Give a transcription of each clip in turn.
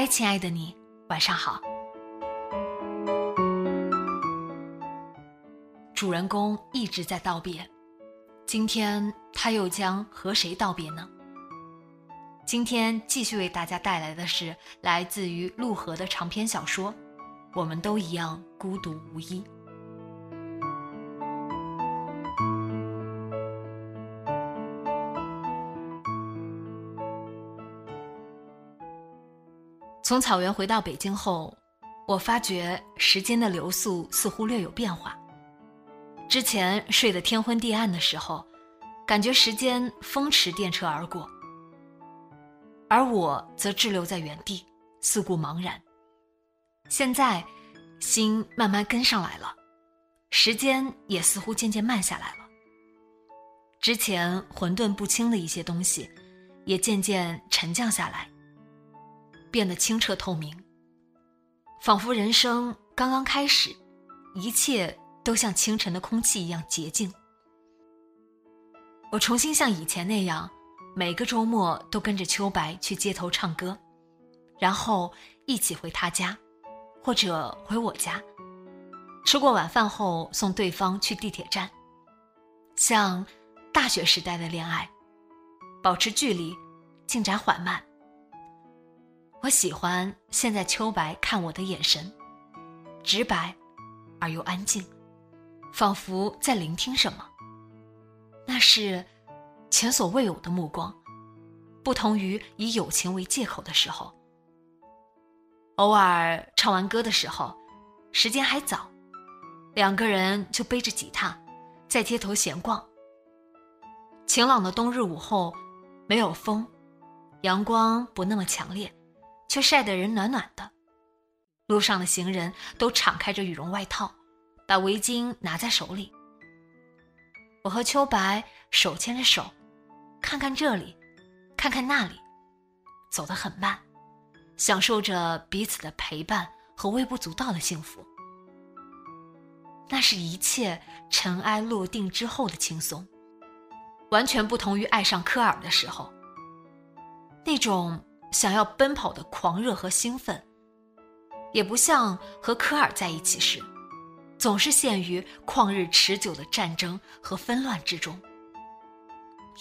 嗨，亲爱的你，晚上好。主人公一直在道别，今天他又将和谁道别呢？今天继续为大家带来的是来自于陆河的长篇小说《我们都一样孤独无依》。从草原回到北京后，我发觉时间的流速似乎略有变化。之前睡得天昏地暗的时候，感觉时间风驰电掣而过，而我则滞留在原地，四顾茫然。现在，心慢慢跟上来了，时间也似乎渐渐慢下来了。之前混沌不清的一些东西，也渐渐沉降下来，变得清澈透明，仿佛人生刚刚开始，一切。都像清晨的空气一样洁净。我重新像以前那样，每个周末都跟着秋白去街头唱歌，然后一起回他家，或者回我家。吃过晚饭后，送对方去地铁站，像大学时代的恋爱，保持距离，进展缓慢。我喜欢现在秋白看我的眼神，直白而又安静。仿佛在聆听什么，那是前所未有的目光，不同于以友情为借口的时候。偶尔唱完歌的时候，时间还早，两个人就背着吉他，在街头闲逛。晴朗的冬日午后，没有风，阳光不那么强烈，却晒得人暖暖的。路上的行人都敞开着羽绒外套。把围巾拿在手里，我和秋白手牵着手，看看这里，看看那里，走得很慢，享受着彼此的陪伴和微不足道的幸福。那是一切尘埃落定之后的轻松，完全不同于爱上科尔的时候，那种想要奔跑的狂热和兴奋，也不像和科尔在一起时。总是陷于旷日持久的战争和纷乱之中，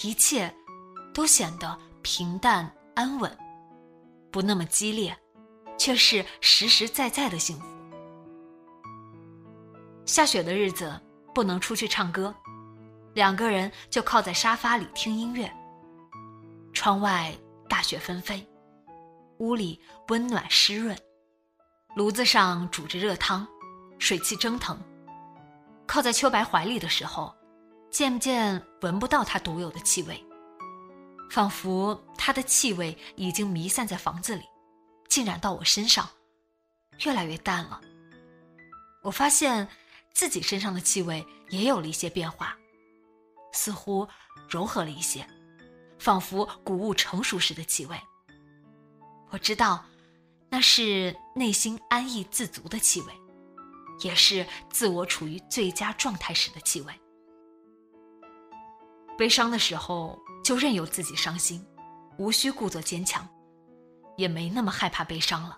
一切都显得平淡安稳，不那么激烈，却是实实在在的幸福。下雪的日子不能出去唱歌，两个人就靠在沙发里听音乐。窗外大雪纷飞，屋里温暖湿润，炉子上煮着热汤。水汽蒸腾，靠在秋白怀里的时候，渐渐闻不到他独有的气味，仿佛他的气味已经弥散在房子里，浸染到我身上，越来越淡了。我发现自己身上的气味也有了一些变化，似乎柔和了一些，仿佛谷物成熟时的气味。我知道，那是内心安逸自足的气味。也是自我处于最佳状态时的气味。悲伤的时候就任由自己伤心，无需故作坚强，也没那么害怕悲伤了。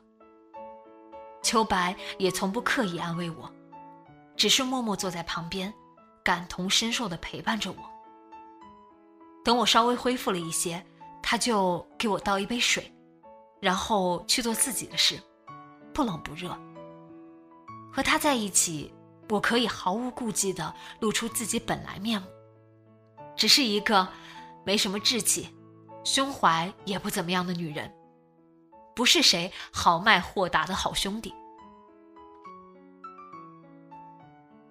秋白也从不刻意安慰我，只是默默坐在旁边，感同身受的陪伴着我。等我稍微恢复了一些，他就给我倒一杯水，然后去做自己的事，不冷不热。和他在一起，我可以毫无顾忌地露出自己本来面目，只是一个没什么志气、胸怀也不怎么样的女人，不是谁豪迈豁达的好兄弟。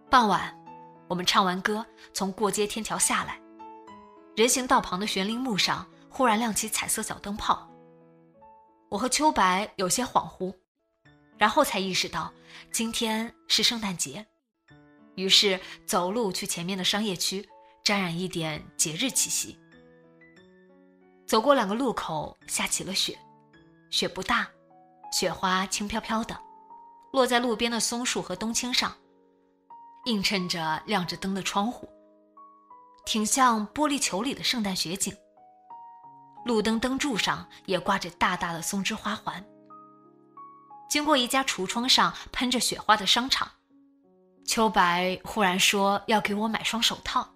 傍晚，我们唱完歌，从过街天桥下来，人行道旁的悬铃木上忽然亮起彩色小灯泡。我和秋白有些恍惚，然后才意识到今天是圣诞节。于是走路去前面的商业区，沾染一点节日气息。走过两个路口，下起了雪，雪不大，雪花轻飘飘的，落在路边的松树和冬青上，映衬着亮着灯的窗户，挺像玻璃球里的圣诞雪景。路灯灯柱上也挂着大大的松枝花环。经过一家橱窗上喷着雪花的商场。秋白忽然说要给我买双手套，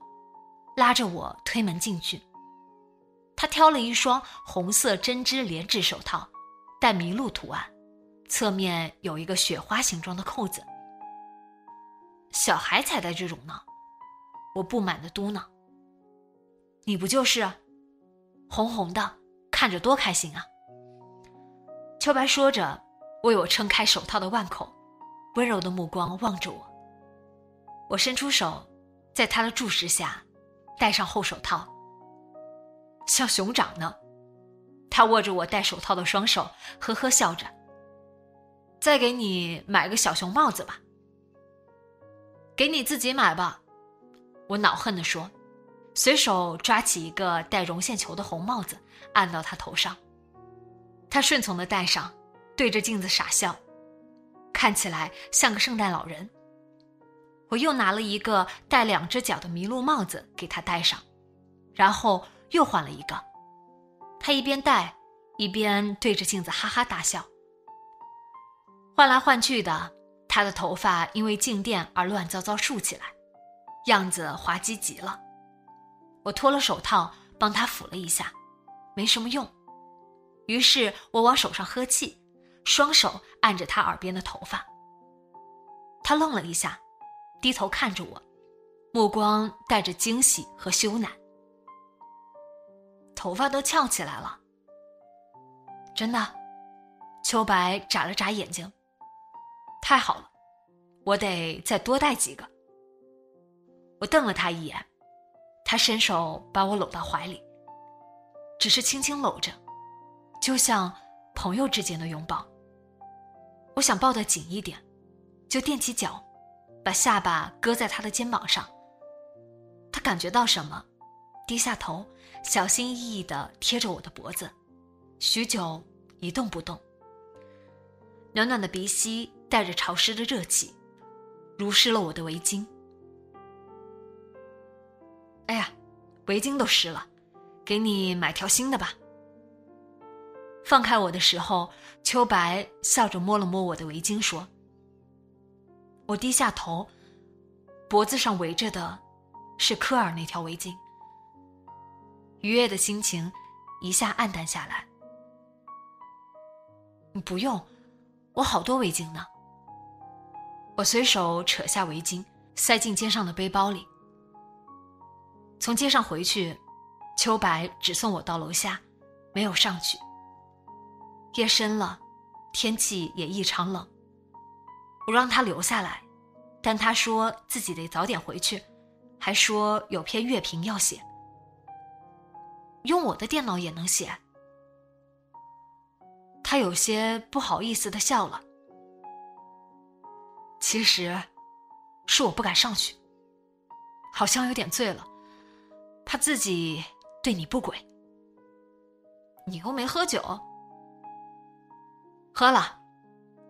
拉着我推门进去。他挑了一双红色针织连指手套，带麋鹿图案，侧面有一个雪花形状的扣子。小孩才戴这种呢，我不满的嘟囔。你不就是？红红的，看着多开心啊！秋白说着，为我撑开手套的腕口，温柔的目光望着我。我伸出手，在他的注视下，戴上厚手套，像熊掌呢。他握着我戴手套的双手，呵呵笑着。再给你买个小熊帽子吧。给你自己买吧，我恼恨地说，随手抓起一个带绒线球的红帽子，按到他头上。他顺从的戴上，对着镜子傻笑，看起来像个圣诞老人。我又拿了一个带两只脚的麋鹿帽子给他戴上，然后又换了一个。他一边戴，一边对着镜子哈哈大笑。换来换去的，他的头发因为静电而乱糟糟竖起来，样子滑稽极了。我脱了手套帮他抚了一下，没什么用。于是我往手上呵气，双手按着他耳边的头发。他愣了一下。低头看着我，目光带着惊喜和羞赧。头发都翘起来了，真的。秋白眨了眨眼睛。太好了，我得再多带几个。我瞪了他一眼，他伸手把我搂到怀里，只是轻轻搂着，就像朋友之间的拥抱。我想抱得紧一点，就踮起脚。把下巴搁在他的肩膀上，他感觉到什么，低下头，小心翼翼地贴着我的脖子，许久一动不动。暖暖的鼻息带着潮湿的热气，濡湿了我的围巾。哎呀，围巾都湿了，给你买条新的吧。放开我的时候，秋白笑着摸了摸我的围巾，说。我低下头，脖子上围着的，是科尔那条围巾。愉悦的心情一下暗淡下来。不用，我好多围巾呢。我随手扯下围巾，塞进肩上的背包里。从街上回去，秋白只送我到楼下，没有上去。夜深了，天气也异常冷。我让他留下来，但他说自己得早点回去，还说有篇乐评要写，用我的电脑也能写。他有些不好意思的笑了。其实，是我不敢上去，好像有点醉了，怕自己对你不轨。你又没喝酒，喝了。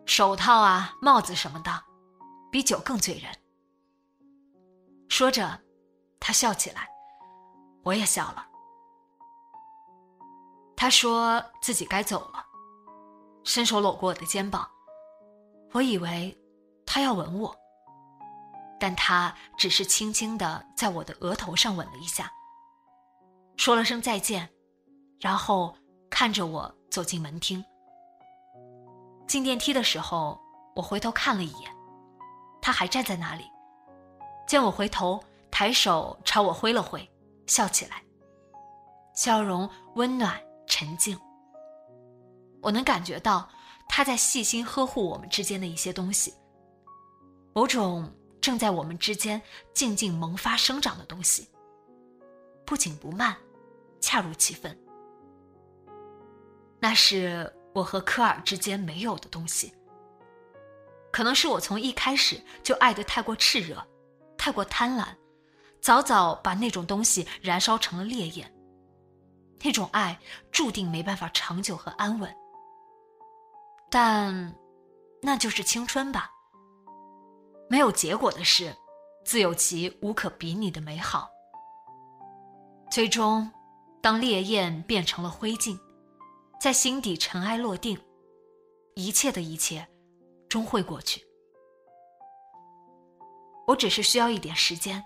手套啊，帽子什么的，比酒更醉人。说着，他笑起来，我也笑了。他说自己该走了，伸手搂过我的肩膀。我以为他要吻我，但他只是轻轻的在我的额头上吻了一下，说了声再见，然后看着我走进门厅。进电梯的时候，我回头看了一眼，他还站在那里，见我回头，抬手朝我挥了挥，笑起来，笑容温暖沉静。我能感觉到他在细心呵护我们之间的一些东西，某种正在我们之间静静萌发生长的东西，不紧不慢，恰如其分。那是我和科尔之间没有的东西。可能是我从一开始就爱得太过炽热，太过贪婪，早早把那种东西燃烧成了烈焰。那种爱注定没办法长久和安稳。但，那就是青春吧。没有结果的事，自有其无可比拟的美好。最终，当烈焰变成了灰烬，在心底尘埃落定，一切的一切，终会过去。我只是需要一点时间。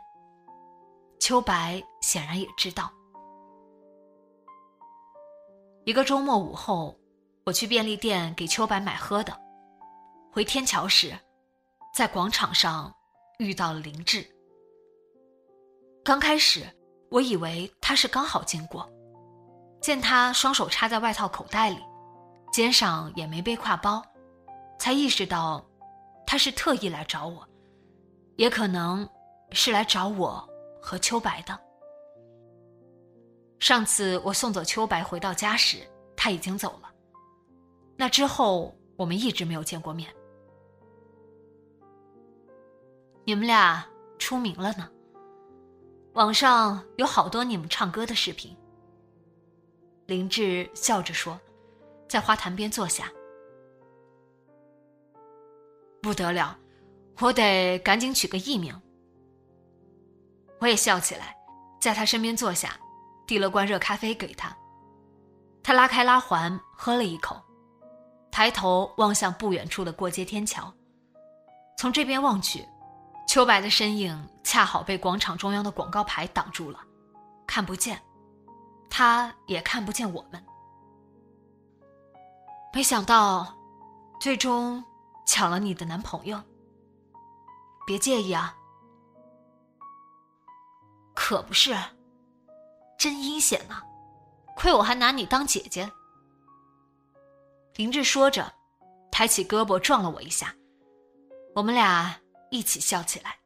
秋白显然也知道。一个周末午后。我去便利店给秋白买喝的，回天桥时，在广场上遇到了林志。刚开始我以为他是刚好经过，见他双手插在外套口袋里，肩上也没背挎包，才意识到他是特意来找我，也可能是来找我和秋白的。上次我送走秋白回到家时，他已经走了。那之后，我们一直没有见过面。你们俩出名了呢，网上有好多你们唱歌的视频。林志笑着说，在花坛边坐下。不得了，我得赶紧取个艺名。我也笑起来，在他身边坐下，递了罐热咖啡给他。他拉开拉环，喝了一口。抬头望向不远处的过街天桥，从这边望去，秋白的身影恰好被广场中央的广告牌挡住了，看不见，他也看不见我们。没想到，最终抢了你的男朋友。别介意啊，可不是，真阴险呐，亏我还拿你当姐姐。林志说着，抬起胳膊撞了我一下，我们俩一起笑起来。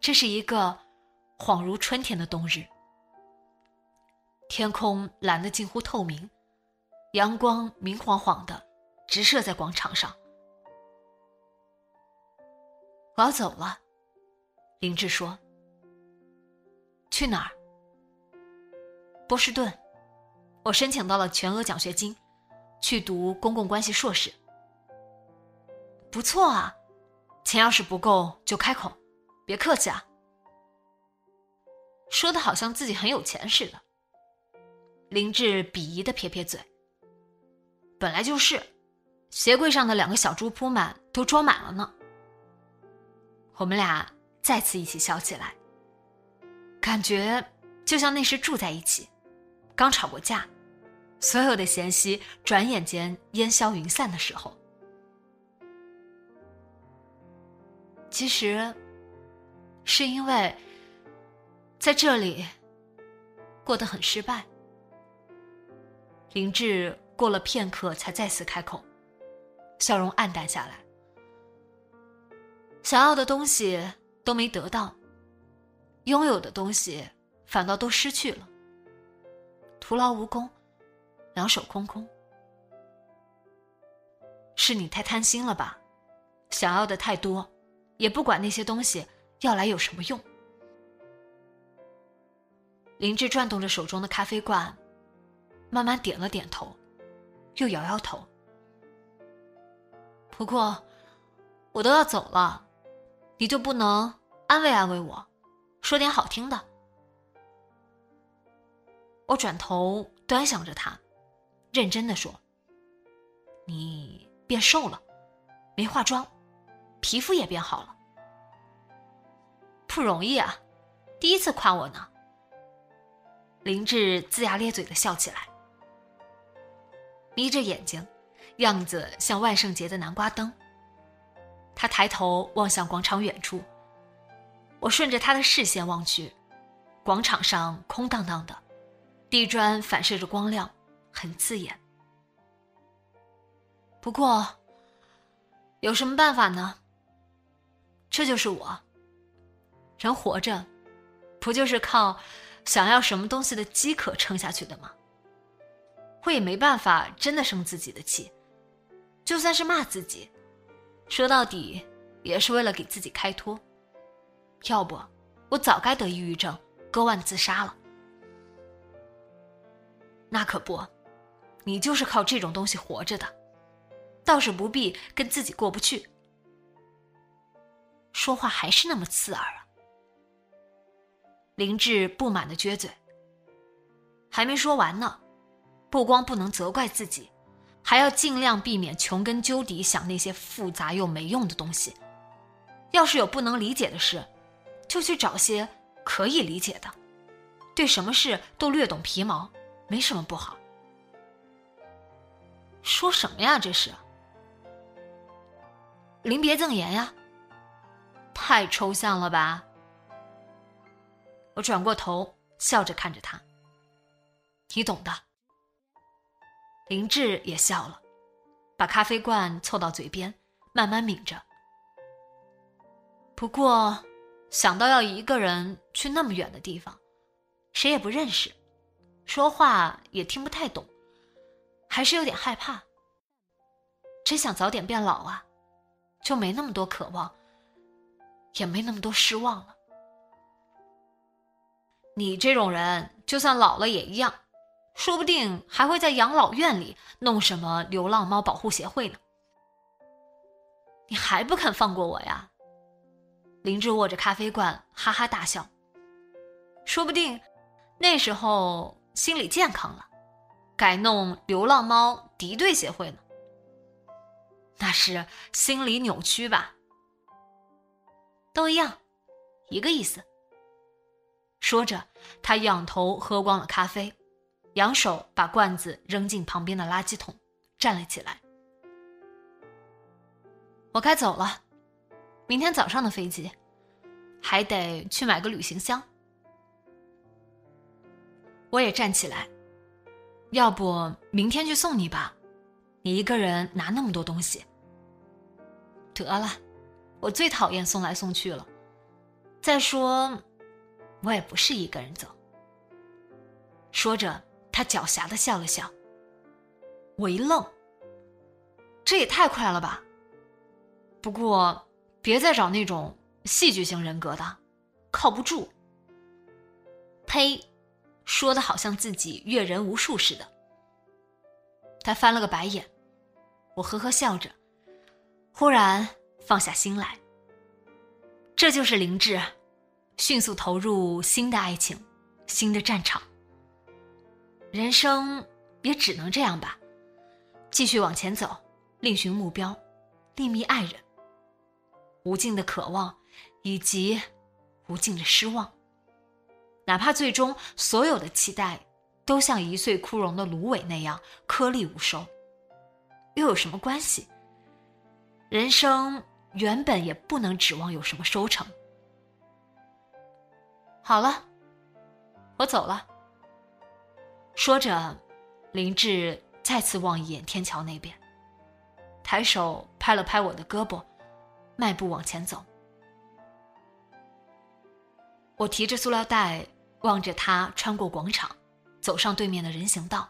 这是一个恍如春天的冬日，天空蓝得近乎透明，阳光明晃晃的直射在广场上。我要走了，林志说。去哪儿？波士顿，我申请到了全额奖学金。去读公共关系硕士，不错啊。钱要是不够就开口，别客气啊。说的好像自己很有钱似的。林志鄙夷的撇撇嘴。本来就是，鞋柜上的两个小猪铺满都装满了呢。我们俩再次一起笑起来，感觉就像那时住在一起，刚吵过架。所有的嫌隙转眼间烟消云散的时候，其实是因为在这里过得很失败。林志过了片刻，才再次开口，笑容黯淡下来。想要的东西都没得到，拥有的东西反倒都失去了，徒劳无功。两手空空，是你太贪心了吧？想要的太多，也不管那些东西要来有什么用。林志转动着手中的咖啡罐，慢慢点了点头，又摇摇头。不过，我都要走了，你就不能安慰安慰我，说点好听的？我转头端详着他。认真的说：“你变瘦了，没化妆，皮肤也变好了，不容易啊！第一次夸我呢。”林志龇牙咧嘴的笑起来，眯着眼睛，样子像万圣节的南瓜灯。他抬头望向广场远处，我顺着他的视线望去，广场上空荡荡的，地砖反射着光亮，很刺眼。不过，有什么办法呢？这就是我。人活着，不就是靠想要什么东西的饥渴撑下去的吗？我也没办法真的生自己的气，就算是骂自己，说到底也是为了给自己开脱。要不，我早该得抑郁症，割腕自杀了。那可不，你就是靠这种东西活着的，倒是不必跟自己过不去。说话还是那么刺耳啊！林志不满的撅嘴，还没说完呢。不光不能责怪自己，还要尽量避免穷根究底想那些复杂又没用的东西。要是有不能理解的事，就去找些可以理解的，对什么事都略懂皮毛，没什么不好。说什么呀？这是临别赠言呀？太抽象了吧？我转过头，笑着看着他。你懂的。林志也笑了，把咖啡罐凑到嘴边，慢慢抿着。不过。想到要一个人去那么远的地方，谁也不认识，说话也听不太懂，还是有点害怕。真想早点变老啊，就没那么多渴望，也没那么多失望了。你这种人，就算老了也一样，说不定还会在养老院里弄什么流浪猫保护协会呢。你还不肯放过我呀？林志握着咖啡罐，哈哈大笑。说不定那时候心理健康了，改弄流浪猫敌对协会呢。那是心理扭曲吧？都一样，一个意思。说着，他仰头喝光了咖啡，扬手把罐子扔进旁边的垃圾桶，站了起来。我该走了。明天早上的飞机，还得去买个旅行箱。我也站起来，要不明天去送你吧？你一个人拿那么多东西，得了，我最讨厌送来送去了。再说，我也不是一个人走。说着，他狡黠的笑了笑。我一愣，这也太快了吧？不过。别再找那种戏剧性人格的，靠不住。呸，说的好像自己阅人无数似的。他翻了个白眼，我呵呵笑着，忽然放下心来。这就是灵智，迅速投入新的爱情，新的战场。人生也只能这样吧，继续往前走，另寻目标，另觅爱人。无尽的渴望，以及无尽的失望。哪怕最终所有的期待都像一岁枯荣的芦苇那样颗粒无收，又有什么关系？人生原本也不能指望有什么收成。好了，我走了。说着，林志再次望一眼天桥那边，抬手拍了拍我的胳膊。迈步往前走，我提着塑料袋，望着他穿过广场，走上对面的人行道。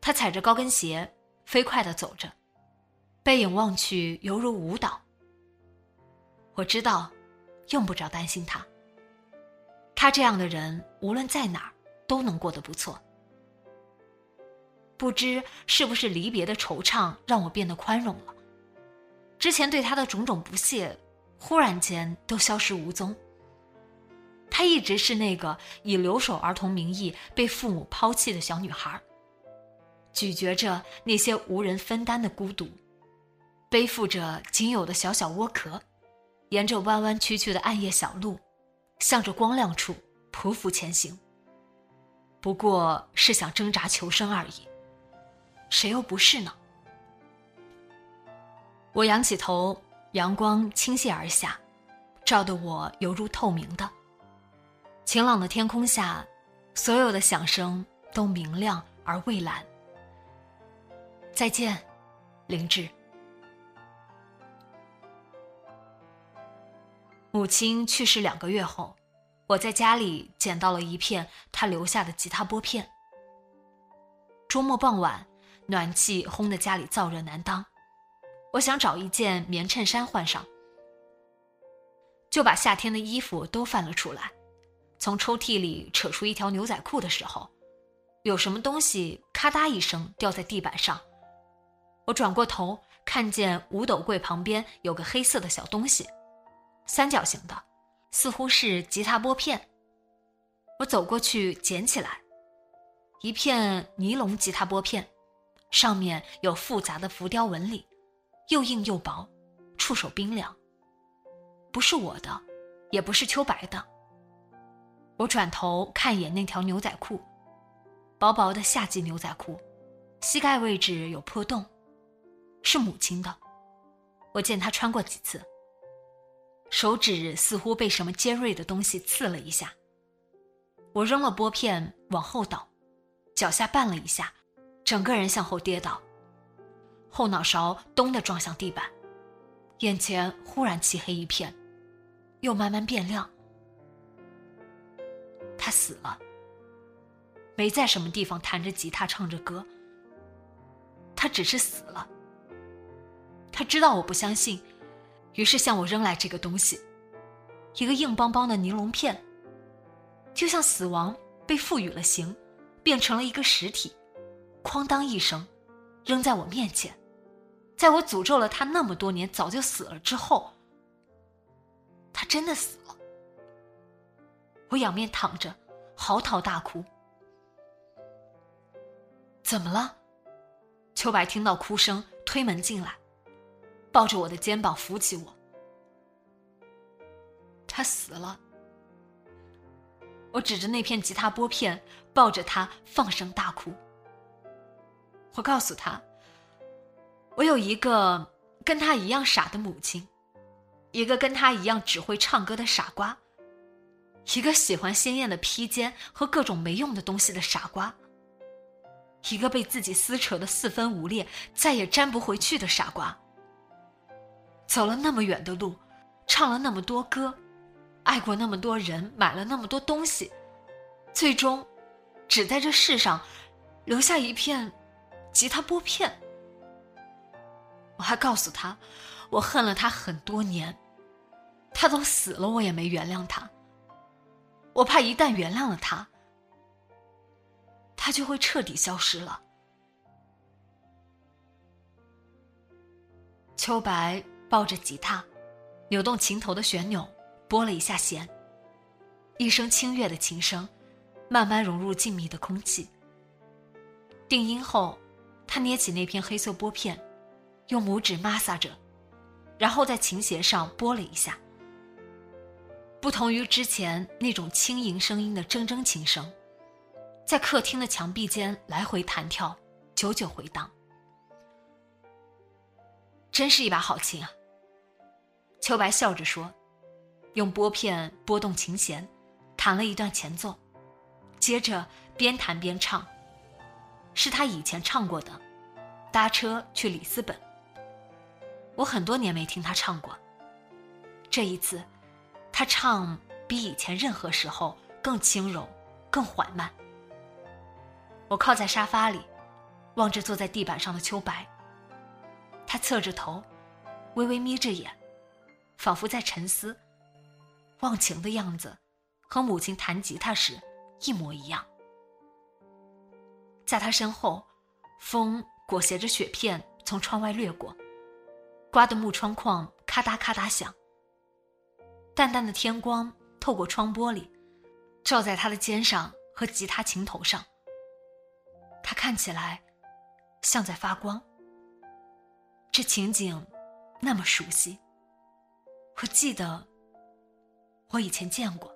他踩着高跟鞋，飞快的走着，背影望去犹如舞蹈。我知道，用不着担心他。他这样的人，无论在哪儿都能过得不错。不知是不是离别的惆怅让我变得宽容了。之前对他的种种不屑，忽然间都消失无踪。她一直是那个以留守儿童名义被父母抛弃的小女孩，咀嚼着那些无人分担的孤独，背负着仅有的小小窝壳，沿着弯弯曲曲的暗夜小路，向着光亮处匍匐前行。不过是想挣扎求生而已，谁又不是呢？我仰起头，阳光倾泻而下，照得我犹如透明的。晴朗的天空下，所有的响声都明亮而蔚蓝。再见，林志。母亲去世两个月后，我在家里捡到了一片她留下的吉他拨片。周末傍晚，暖气烘得家里燥热难当，我想找一件棉衬衫换上，就把夏天的衣服都翻了出来，从抽屉里扯出一条牛仔裤的时候，有什么东西咔嗒一声掉在地板上。我转过头，看见五斗柜旁边有个黑色的小东西。三角形的，似乎是吉他拨片。我走过去捡起来，一片尼龙吉他拨片，上面有复杂的浮雕纹理，又硬又薄，触手冰凉。不是我的，也不是秋白的。我转头看一眼那条牛仔裤，薄薄的夏季牛仔裤，膝盖位置有破洞，是母亲的。我见她穿过几次。手指似乎被什么尖锐的东西刺了一下。我扔了拨片，往后倒，脚下绊了一下，整个人向后跌倒，后脑勺咚的撞向地板，眼前忽然漆黑一片，又慢慢变亮。他死了，没在什么地方弹着吉他唱着歌。他只是死了。他知道我不相信。于是向我扔来这个东西，一个硬邦邦的尼龙片，就像死亡被赋予了形，变成了一个实体，哐当一声，扔在我面前，在我诅咒了他那么多年早就死了之后，他真的死了。我仰面躺着，嚎啕大哭。怎么了？秋白听到哭声，推门进来。抱着我的肩膀扶起我，他死了。我指着那片吉他拨片，抱着他放声大哭。我告诉他，我有一个跟他一样傻的母亲，一个跟他一样只会唱歌的傻瓜，一个喜欢鲜艳的披肩和各种没用的东西的傻瓜，一个被自己撕扯的四分五裂、再也粘不回去的傻瓜。走了那么远的路，唱了那么多歌，爱过那么多人，买了那么多东西，最终，只在这世上，留下一片吉他拨片。我还告诉他，我恨了他很多年，他都死了，我也没原谅他。我怕一旦原谅了他，他就会彻底消失了。秋白。抱着吉他，扭动琴头的旋钮，拨了一下弦。一声清越的琴声，慢慢融入静谧的空气。定音后，他捏起那片黑色拨片，用拇指摩挲着，然后在琴弦上拨了一下。不同于之前那种轻盈声音的铮铮琴声，在客厅的墙壁间来回弹跳，久久回荡。真是一把好琴啊！秋白笑着说：“用拨片拨动琴弦，弹了一段前奏，接着边弹边唱。是他以前唱过的，《搭车去里斯本》。我很多年没听他唱过。这一次，他唱比以前任何时候更轻柔，更缓慢。我靠在沙发里，望着坐在地板上的秋白。他侧着头，微微眯着眼。”仿佛在沉思，忘情的样子，和母亲弹吉他时一模一样。在他身后，风裹挟着雪片从窗外掠过，刮得木窗框咔嗒咔嗒响。淡淡的天光透过窗玻璃，照在他的肩上和吉他琴头上。他看起来像在发光。这情景那么熟悉。我记得，我以前见过。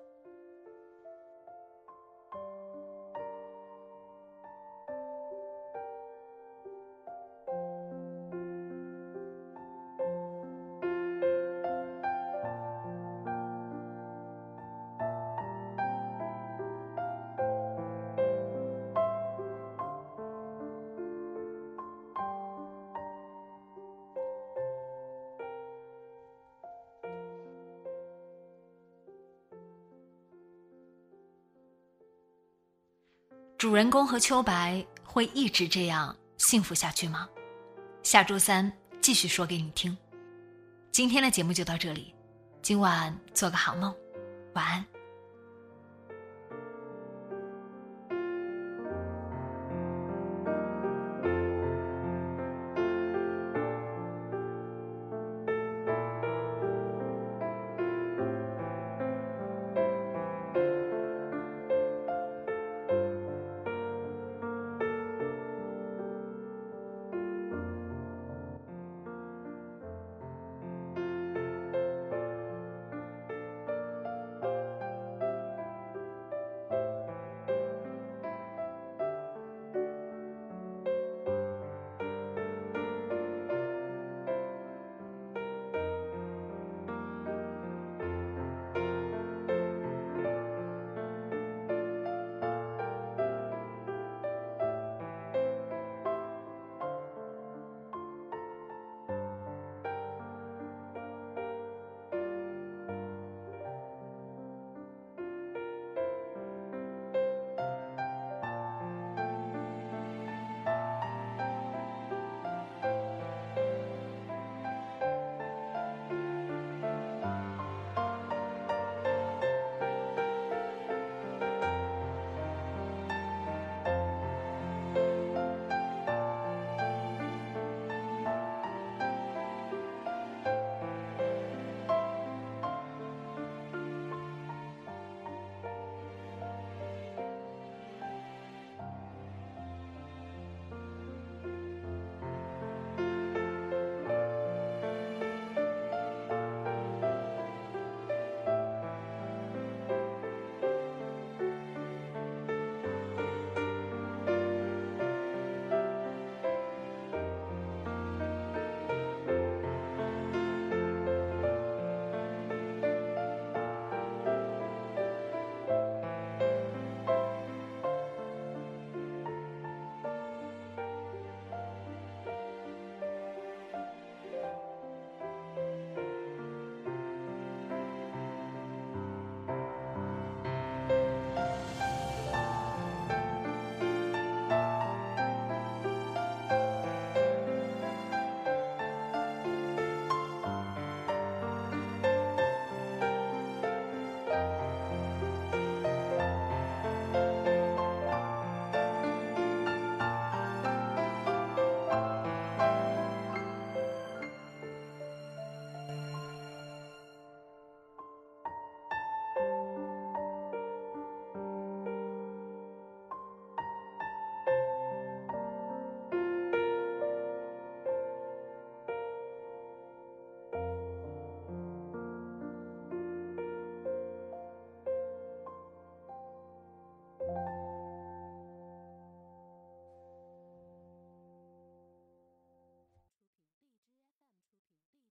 主人公和秋白会一直这样幸福下去吗？下周三继续说给你听。今天的节目就到这里，今晚做个好梦，晚安。